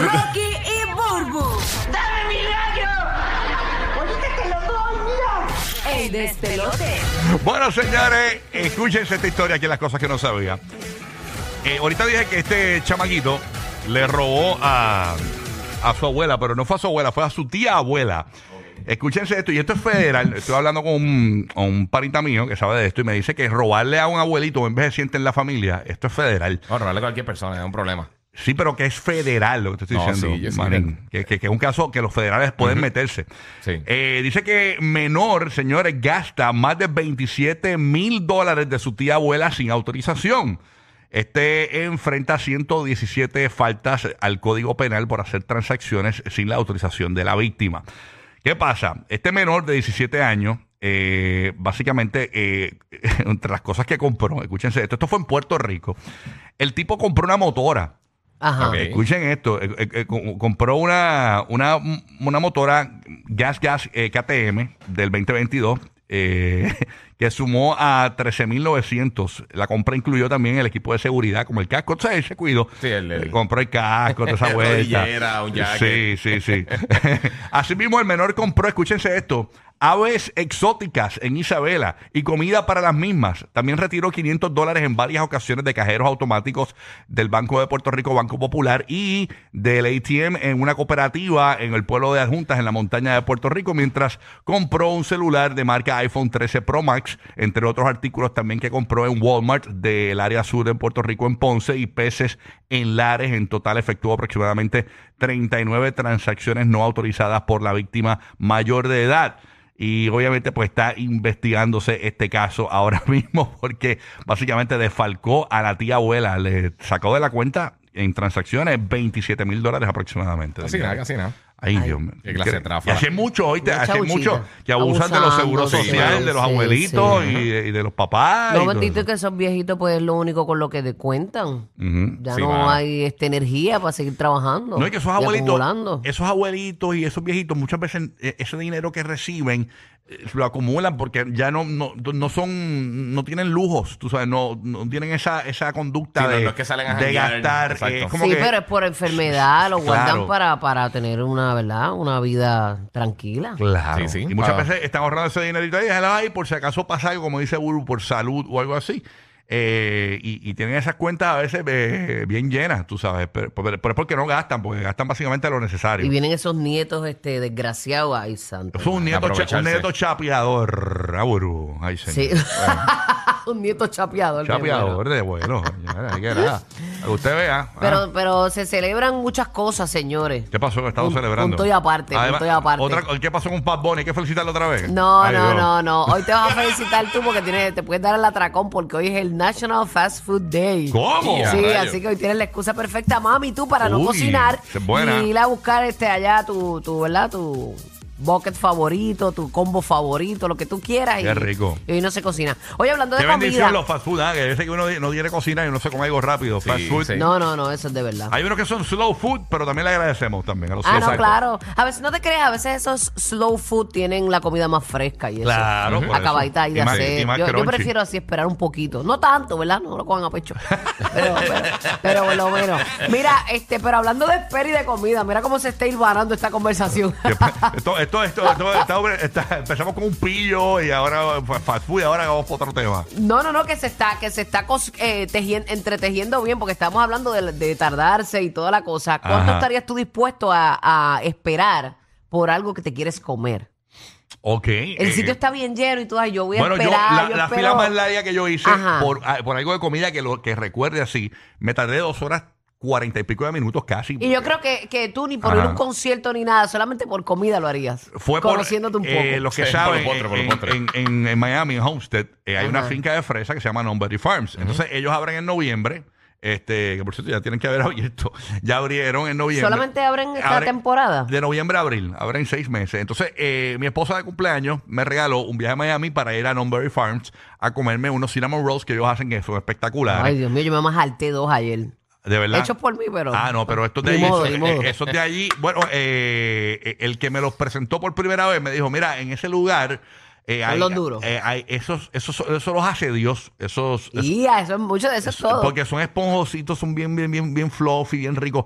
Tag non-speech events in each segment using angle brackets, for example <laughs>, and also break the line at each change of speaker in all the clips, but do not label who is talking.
Rocky y Burbu. ¡Dame mi gallo! ¡Ahorita te lo doy, mira! El despelote.
Bueno, señores, escúchense esta historia aquí, las cosas que no sabía. Eh, ahorita dije que este chamaquito le robó a, a su abuela, pero no fue a su abuela, fue a su tía abuela. Escúchense esto, y esto es federal. Estoy hablando con un, con un parita mío que sabe de esto y me dice que robarle a un abuelito envejeciente en la familia, esto es federal.
No, robarle a cualquier persona es un problema.
Sí, pero que es federal lo que te estoy
No,
diciendo,
sí, yo sí
Manín. que, que- que es un caso que los federales pueden meterse.
Sí.
Eh, dice que menor, señores, gasta más de 27 mil dólares de su tía abuela sin autorización. Este enfrenta 117 faltas al Código Penal por hacer transacciones sin la autorización de la víctima. ¿Qué pasa? Este menor de 17 años, eh, básicamente, eh, <laughs> entre las cosas que compró, escúchense esto, esto fue en Puerto Rico, el tipo compró una motora.
Ajá.
Ok.
Escuchen esto, eh, eh, eh, co- compró una, una, una motora Gas Gas eh, KTM del 2022 eh, <laughs> que sumó a 13.900. La compra incluyó también el equipo de seguridad, como el casco, o sea, él se cuidó.
Sí, el- el-
Eh, compró el casco, toda <laughs> esa vuelta.
Rodillera, un
Sí,
jacket.
sí, sí. <laughs> Asimismo, el menor compró, escúchense esto, aves exóticas en Isabela y comida para las mismas. También retiró 500 dólares en varias ocasiones de cajeros automáticos del Banco de Puerto Rico, Banco Popular y del ATM en una cooperativa en el pueblo de Adjuntas, en la montaña de Puerto Rico, mientras compró un celular de marca iPhone 13 Pro Max, entre otros artículos también que compró en Walmart del área sur en Puerto Rico, en Ponce, y peces en Lares. En total efectuó aproximadamente 39 transacciones no autorizadas por la víctima mayor de edad. Y obviamente pues está investigándose este caso <laughs> ahora mismo porque básicamente desfalcó a la tía abuela, le sacó de la cuenta en transacciones 27 mil dólares aproximadamente.
Casi nada, casi nada.
Ay, Dios mío.
qué clase de
Y
tráfala.
hace mucho, hoy
Mucha
hace mucho que abusan de los
Abusando,
seguros
sí,
sociales, de los
sí,
abuelitos
sí.
Y, de, y de los papás. y
Lo
todo
bendito es
eso.
que esos viejitos, pues es lo único con lo que te cuentan.
Ujú.
Ya
Sí,
no
mano.
hay este, energía para seguir trabajando.
No, es que esos
y
abuelitos, esos abuelitos y esos viejitos muchas veces eh, ese dinero que reciben lo acumulan porque ya no, no, no son, no tienen lujos, tú sabes, no, no tienen esa, esa conducta
Sí,
de,
no es que salen a
de gastar.
exacto.
eh, es como
sí,
que-
pero es por enfermedad, lo guardan
Claro.
para, para tener una, ¿verdad? Una vida tranquila.
Claro.
Sí, sí.
Y muchas veces están ahorrando ese dinerito ahí, déjalo ahí por si acaso pasa algo, como dice Buru, por salud o algo así. Eh, y, y tienen esas cuentas a veces eh, bien llenas, tú sabes. Pero, pero- pero es porque no gastan, porque gastan básicamente lo necesario.
Y vienen esos nietos este, desgraciados. Ay, santo.
Es un nieto, cha- un nieto chapeador, ah, Buru. Ay, señor.
Sí. <laughs> un nieto chapeador.
Chapeador de bueno. señora, ahí que nada. Para que usted vea. ah.
Pero, pero se celebran muchas cosas, señores.
¿Qué pasó que estamos
Punto-
celebrando?
punto y aparte, punto y aparte.
Otra, ¿Qué pasó con Pat Bunny? ¿Hay que felicitarlo otra vez?
No,
Ay,
no,
Dios.
no, no. Hoy te vas a <laughs> felicitar tú porque tienes, te puedes dar el atracón porque hoy es el National Fast Food Day.
¿Cómo?
Sí, así que hoy tienes la excusa perfecta, mami, tú para no
Uy,
cocinar
esa es buena.
y ir a buscar este allá tu, tu ¿verdad? Tu bucket favorito, tu combo favorito, lo que tú quieras.
Qué
y,
rico.
Y hoy no se cocina. Oye, hablando de
Qué bendición
comida.
los fast food, ¿ah? que a veces que uno no quiere cocinar y uno se come algo rápido. fast food.
sí.
No, no, no, eso es de verdad.
Hay unos que son slow food, pero también le agradecemos también a los
Ah, no, claro. A veces no te creas, a veces esos slow food tienen la comida más fresca y eso.
Claro, por eso.
Acabadita ahí de
Y más-
hacer.
y más
Yo, yo
crunchy.
prefiero así esperar un poquito. No tanto, ¿verdad? No lo cojan a pecho. Pero, pero, pero por lo menos. Mira, este, pero hablando de espera y de comida, mira cómo se está hilvanando esta conversación.
Que pa- Esto, <laughs> esto, esto, esto- <laughs> está- está- empezamos con un pillo y ahora fast food y ahora vamos por otro tema.
No, no, no, que se está, que se está cos- eh, tejien- entretejiendo bien, porque estamos hablando de, de tardarse y toda la cosa. ¿Cuánto
Ajá.
estarías tú dispuesto a, a esperar por algo que te quieres comer?
Ok.
El
eh,
sitio está bien lleno y tú, ay, yo voy a
Bueno, yo,
esperar.
la,
yo
la
espero-
fila más larga que yo hice
Ajá.
por, ah, por algo de comida que lo que recuerde así, me tardé dos horas cuarenta y pico de minutos casi.
Y yo creo que, que tú ni por ir a
Ajá.
un concierto ni nada, solamente por comida lo harías.
Fue por
Conociéndote un poco.
eh, los que
Sí,
saben
por por lo
en, en- en- en Miami, en Homestead, eh, hay una
Ajá.
finca de fresa que se llama Nonberry Farms. Entonces ellos abren en noviembre. Este, que por cierto ya tienen que haber <laughs> abierto. Ya abrieron en noviembre.
¿Solamente abren esta
Abren
temporada?
De noviembre a abril. Abren seis meses. Entonces, eh, mi esposa de cumpleaños me regaló un viaje a Miami para ir a Nonberry Farms a comerme unos cinnamon rolls que ellos hacen que son espectaculares.
Ay, Dios mío, yo me más dos ayer.
De verdad.
Hechos por mí, pero.
Ah, no, pero estos de allí,
modo,
esos, eh, esos de allí, bueno, eh, el que me los presentó por primera vez me dijo, mira, en ese lugar eh, hay,
los duros.
eh, hay esos, esos, eso los hace Dios, esos, esos-
Y eso es mucho de eso es todo.
porque son esponjositos, son bien, bien, bien, bien fluffy, bien ricos.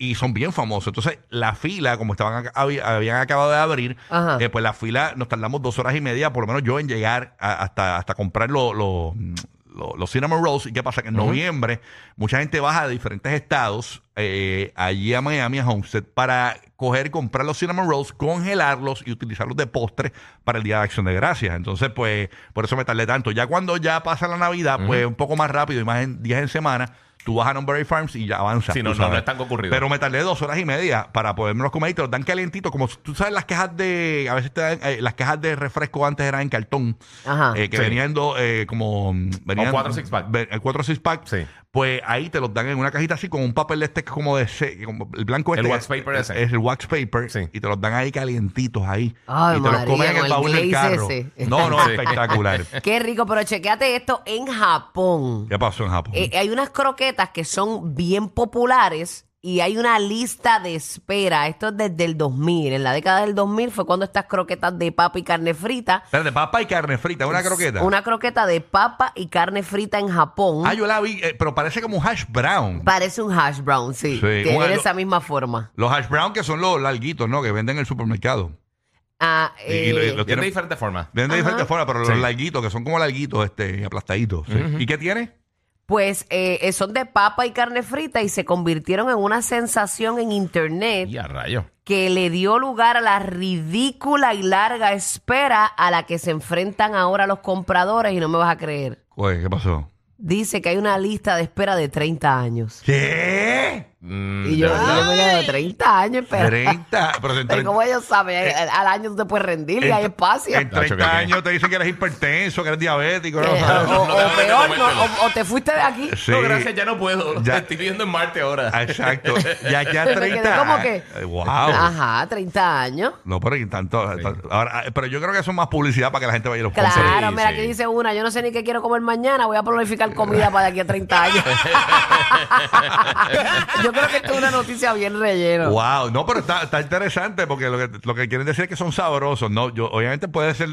y son bien famosos. Entonces, la fila, como estaban habían acabado de abrir, eh, pues la fila nos tardamos dos horas y media, por lo menos yo, en llegar a- hasta, hasta comprar lo- lo- lo- los cinnamon rolls. ¿Y qué pasa? Que en noviembre mucha gente baja de diferentes estados eh, allí a Miami, a Homestead, para coger y comprar los cinnamon rolls, congelarlos y utilizarlos de postre para el Día de Acción de Gracias. Entonces, pues, por eso me tardé tanto. Ya cuando ya pasa la Navidad, pues un poco más rápido y más en días en semana, tú vas a Numberry Farms y ya avanzas.
Sí, no, no, no es tan concurrido.
Pero me tardé dos horas y media para podérmelos comer y te los dan calientitos. Como tú sabes, las quejas de. A veces te dan. eh, las quejas de refresco antes eran en cartón.
Ajá.
eh, que
Sí.
venían do- eh, como. mm, Venían,
cuatro six pack.
ve- El 4 six pack.
Sí.
Pues ahí te los dan en una cajita así con un papel de este que es como de. se- como el blanco
El
este.
wax paper
es,
ese.
es el wax paper.
Sí.
Y te los dan ahí calientitos ahí.
Ay,
y te los
María,
comes en
con
el
el
baúl del
glaze
carro.
ese.
No, no, <laughs>
Sí.
espectacular. <laughs>
Qué rico, pero chequeate esto en Japón.
¿Qué pasó en Japón?
Eh, hay unas croquetas que son bien populares y hay una lista de espera. Esto es desde el 2000. En la década del 2000 fue cuando estas croquetas de papa y carne frita.
Espérate, papa y carne frita, una croqueta.
Una croqueta de papa y carne frita en Japón.
Ah, yo la vi, eh, pero parece como un hash brown.
Parece un hash brown, sí.
Sí,
Tiene
bueno,
esa misma forma.
Los hash brown que son los larguitos, ¿no? Que venden en el supermercado.
Ah,
Y- y lo-
eh,
y lo-
de
tienen-
diferentes formas.
Venden de diferentes formas, pero
Sí.
los larguitos, que son como larguitos, este, aplastaditos. sí. ¿Y qué tiene?
Pues eh, eh, son de papa y carne frita y se convirtieron en una sensación en internet
Y a rayo.
que le dio lugar a la ridícula y larga espera a la que se enfrentan ahora los compradores y no me vas a creer.
¿qué pasó?
Dice que hay una lista de espera de 30 años.
¿Qué?
Mm,
Y yo, yo me quedo 30 años esperando.
30. Pero en
Pero
30, <laughs>
como ellos saben, al, al año tú te puedes rendir y hay espacio.
en 30
Nacho, ¿qué, qué?
años te dicen que eres hipertenso, que eres diabético.
Eh,
¿no?
o, o-
a
peor, no,
pero-
o, o te fuiste de aquí.
Sí.
No, gracias, ya no puedo.
Ya.
Estoy viviendo en Marte ahora.
Ah, Exacto. Ya, ya
Me
30.
quedé como que-
Eh, Wow.
Ajá, 30 años.
No, pero, y tanto, tanto- ahora, eh, pero yo creo que eso es más publicidad para que la gente vaya y los.
Claro,
Sí,
mira,
sí.
aquí dice una, yo no sé ni qué quiero comer mañana, voy a planificar comida para de aquí a 30 años. <laughs> <laughs> yo creo que esto es una noticia bien relleno.
Wow, no, pero está, interesante porque lo que, lo que quieren decir es que son sabrosos, ¿no? Yo, obviamente puede ser.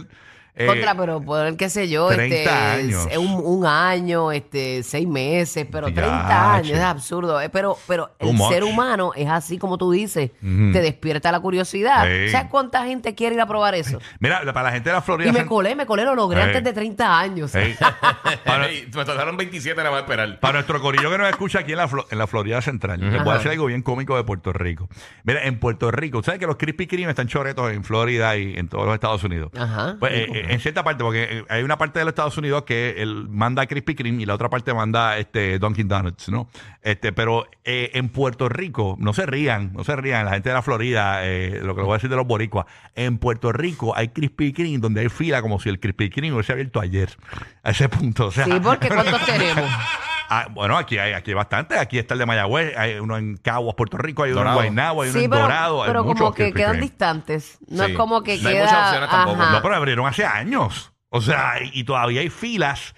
Eh,
Contra, pero poder, qué sé yo,
30
este,
años.
es un, un año, este, seis meses, pero
Ya,
30 años,
che.
es absurdo. eh, Pero, pero
Too
el
much.
ser humano es así como tú dices, te despierta la curiosidad.
Sí.
¿Sabes cuánta gente quiere ir a probar eso? <laughs>
Mira, para la gente de la Florida.
Y me colé, me colé, lo logré antes de 30 años.
Sí. <laughs> para,
me tardaron 27 nada más esperar.
para nuestro corillo que nos escucha aquí en la, en la Florida Central, les voy a decir algo bien cómico de Puerto Rico. Mira, en Puerto Rico, ¿sabes que los Krispy Kreme están choretos en Florida y en todos los Estados Unidos?
Ajá.
Pues, eh, eh, en cierta parte, porque eh, hay una parte de los Estados Unidos que él manda Krispy Kreme y la otra parte manda este Dunkin' Donuts, ¿no? Este, pero eh, en Puerto Rico, no se rían, no se rían, la gente de la Florida, eh, lo que les voy a decir de los boricuas, en Puerto Rico hay Krispy Kreme donde hay fila como si el Krispy Kreme hubiese abierto ayer, a ese punto. O sea,
Sí, porque ¿cuántos tenemos? <laughs>
Ah, bueno, aquí hay, aquí hay bastante. Aquí está el de Mayagüez, hay uno en Caguas, Puerto Rico, hay uno
Dorado.
en Guaynabo, hay uno
Sí,
en
pero,
Dorado. hay
pero como
muchos
que
Krispy
quedan
Kreme.
distantes. No
Sí.
es como que
No hay
queda.
muchas opciones tampoco.
ajá.
No, pero abrieron hace años. O sea, y, y todavía hay filas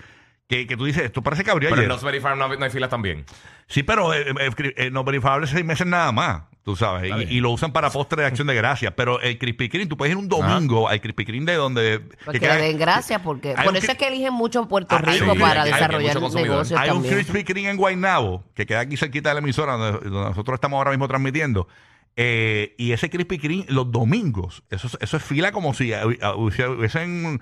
que, que tú dices, esto parece que abrió
Pero en
ayer.
Knott's Berry Farm no, no hay filas también.
Sí, pero eh, eh, eh, no verificable seis meses nada más, tú sabes. Y, y lo usan para postre de acción de gracias. Pero el Krispy Kreme, tú puedes ir un domingo al Krispy Kreme de donde...
Porque
que
le den gracias, porque por
un
eso es que eligen mucho en Puerto
Ah, hay
Rico para
hay-
desarrollar
consumidor.
negocios
Hay un. Krispy Kreme en Guaynabo, que queda aquí cerquita de la emisora donde, donde nosotros estamos ahora mismo transmitiendo. Eh, y ese Krispy Kreme los domingos, eso, es- eso es fila como si hubiese- hubiesen,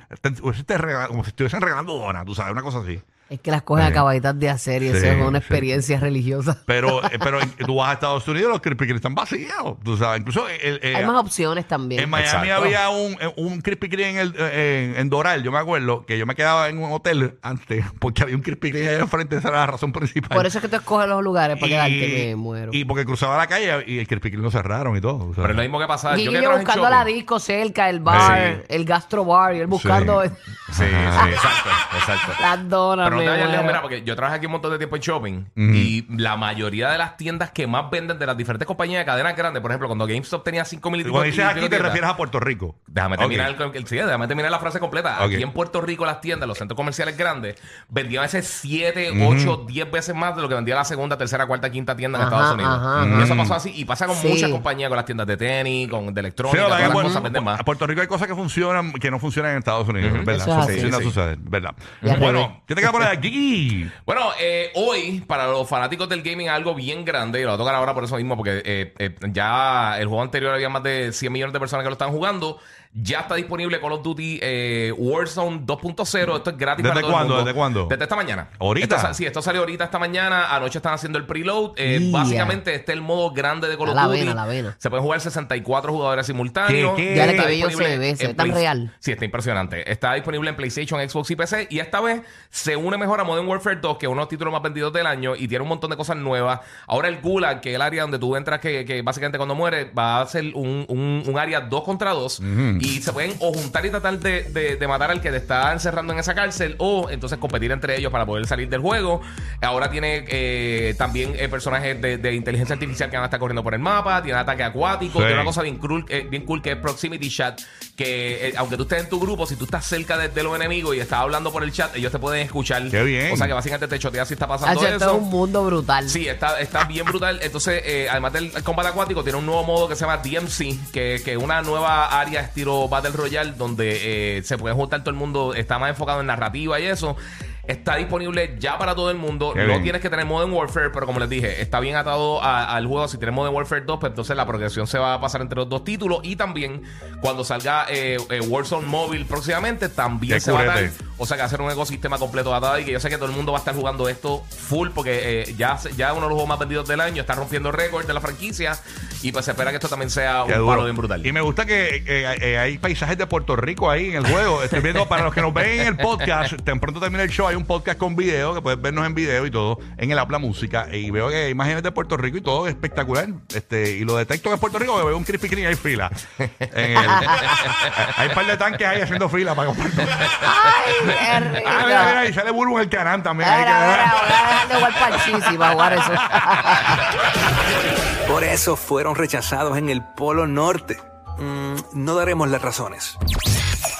como si estuviesen regalando donas, tú sabes, una cosa así.
Es que las cogen
Sí.
acabaditas de hacer y eso
Sí,
es una
sí.
experiencia religiosa. <laughs>
Pero, eh, pero en- tú vas a Estados Unidos, los Krispy Kreme están vacíos, tú sabes. Incluso el- eh,
Hay más opciones también.
en Miami
Exacto.
había un, eh, un Krispy Kreme en, el, eh, en, en Doral, yo me acuerdo que yo me quedaba en un hotel antes <laughs> porque había un Krispy Kreme ahí enfrente, esa era la razón principal.
Por eso es que tú escoges los lugares para quedarte, me muero.
y porque cruzaba la calle y el Krispy Kreme lo cerraron y todo. o sea.
Pero es lo mismo que pasa.
Y
Yo
yo
que trabajo en
buscando la
shopping.
disco cerca, el bar,
Sí.
el gastro bar, y él buscando
Sí, <laughs> sí, exacto, exacto.
las donas.
Pero no
me
te vayas lejos,
muero.
mira, porque yo trabajé aquí un montón de tiempo en shopping y la mayoría de las tiendas que más venden de las diferentes compañías de cadenas grandes, por ejemplo, cuando GameStop tenía 5 mil
Cuando dices aquí te refieres a Puerto Rico.
Déjame terminar, el- el- sí, déjame terminar la frase completa. Aquí en Puerto Rico las tiendas, los centros comerciales grandes, vendían a veces 7, 8, 10 veces más de lo que vendía la segunda, tercera, cuarta, quinta tienda en
Ajá,
Estados Unidos.
ajá,
y
ajá.
eso pasó así. Y pasa con
Sí.
muchas compañías, con las tiendas de tenis, con de electrónica, todas las cosas venden más.
a Puerto Rico hay cosas que funcionan que no funcionan en Estados Unidos. ¿verdad?
Eso es
Eso
así.
sí, no
Sí.
sucede, ¿verdad? Bueno, yo te quiero poner aquí.
Bueno, eh, hoy, para los fanáticos del gaming, algo bien grande, y lo voy a tocar ahora por eso mismo, porque eh, eh, ya el juego anterior había más de 100 millones de personas que lo están jugando. Ya está disponible Call of Duty eh, Warzone 2.0. Esto es gratis
¿Desde
para todo el
cuándo?
mundo.
¿Desde cuándo?
Desde esta mañana.
¿Ahorita?
Esto sa- sí, esto salió ahorita esta mañana. Anoche están haciendo el preload. Eh,
Yeah.
Básicamente, este es el modo grande de Call
A
of
la
Duty.
vena, a la vena.
Se pueden jugar 64 jugadores simultáneos.
¿Qué, qué?
Ya le
Está
que bello
disponible
se ve, se
en
ve tan
Play-
real.
Sí, está impresionante. Está disponible en PlayStation, Xbox y PC. Y esta vez se une mejor a Modern Warfare 2, que es uno de los títulos más vendidos del año. Y tiene un montón de cosas nuevas. Ahora el Gulag, que es el área donde tú entras, que, que básicamente cuando mueres, va a ser un, un- un área 2 contra 2. Y se pueden o juntar y tratar de, de- de matar al que te está encerrando en esa cárcel. O entonces competir entre ellos para poder salir del juego. Ahora tiene eh, también eh, personajes de, de inteligencia artificial que van a estar corriendo por el mapa. Tiene ataque acuático.
Sí.
Tiene una cosa bien cool, eh, bien cool que es Proximity Chat. Que eh, aunque tú estés en tu grupo, si tú estás cerca de, de los enemigos y estás hablando por el chat, ellos te pueden escuchar.
Qué bien.
O sea que básicamente te chotea si está pasando eso.
es un mundo brutal.
Sí, está, está bien brutal. Entonces, eh, además del combate acuático, tiene un nuevo modo que se llama DMC, que es una nueva área estilo Battle Royale, donde eh, se puede juntar todo el mundo, está más enfocado en narrativa y eso. Está disponible ya para todo el mundo.
Qué
no
bien.
tienes que tener Modern Warfare, pero como les dije, está bien atado a- al juego. Si tienes Modern Warfare 2, pues entonces la progresión se va a pasar entre los dos títulos. Y también, cuando salga eh, eh, Warzone Mobile próximamente, también
Qué
se va a dar. O sea que hacer un ecosistema completo atado y que yo sé que todo el mundo va a estar jugando esto full porque eh, ya, ya es uno de los juegos más vendidos del año, está rompiendo récord de la franquicia y pues se espera que esto también sea un
duro.
palo bien brutal.
Y me gusta que eh, eh, hay paisajes de Puerto Rico ahí en el juego. Estoy viendo para los que nos ven en el podcast, tan pronto termina el show, hay un podcast con video, que puedes vernos en video y todo, en el Apla Música. Y veo que hay imágenes de Puerto Rico y todo espectacular. Este, y lo detecto que es Puerto Rico, que veo un Krispy Kreme y hay fila. En el- <laughs> hay un par de tanques ahí haciendo fila para comprar todo.
Ay, qué <laughs> rico.
Ah, mira, mira, y sale Burbu en el canal también. ahí
Mira,
que-
mira, <laughs> voy a dejar de jugar parchís para jugar eso.
Por eso fueron rechazados en el Polo Norte. Mm, no daremos las razones.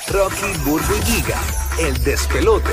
Rocky, Burbu y Giga, el despelote.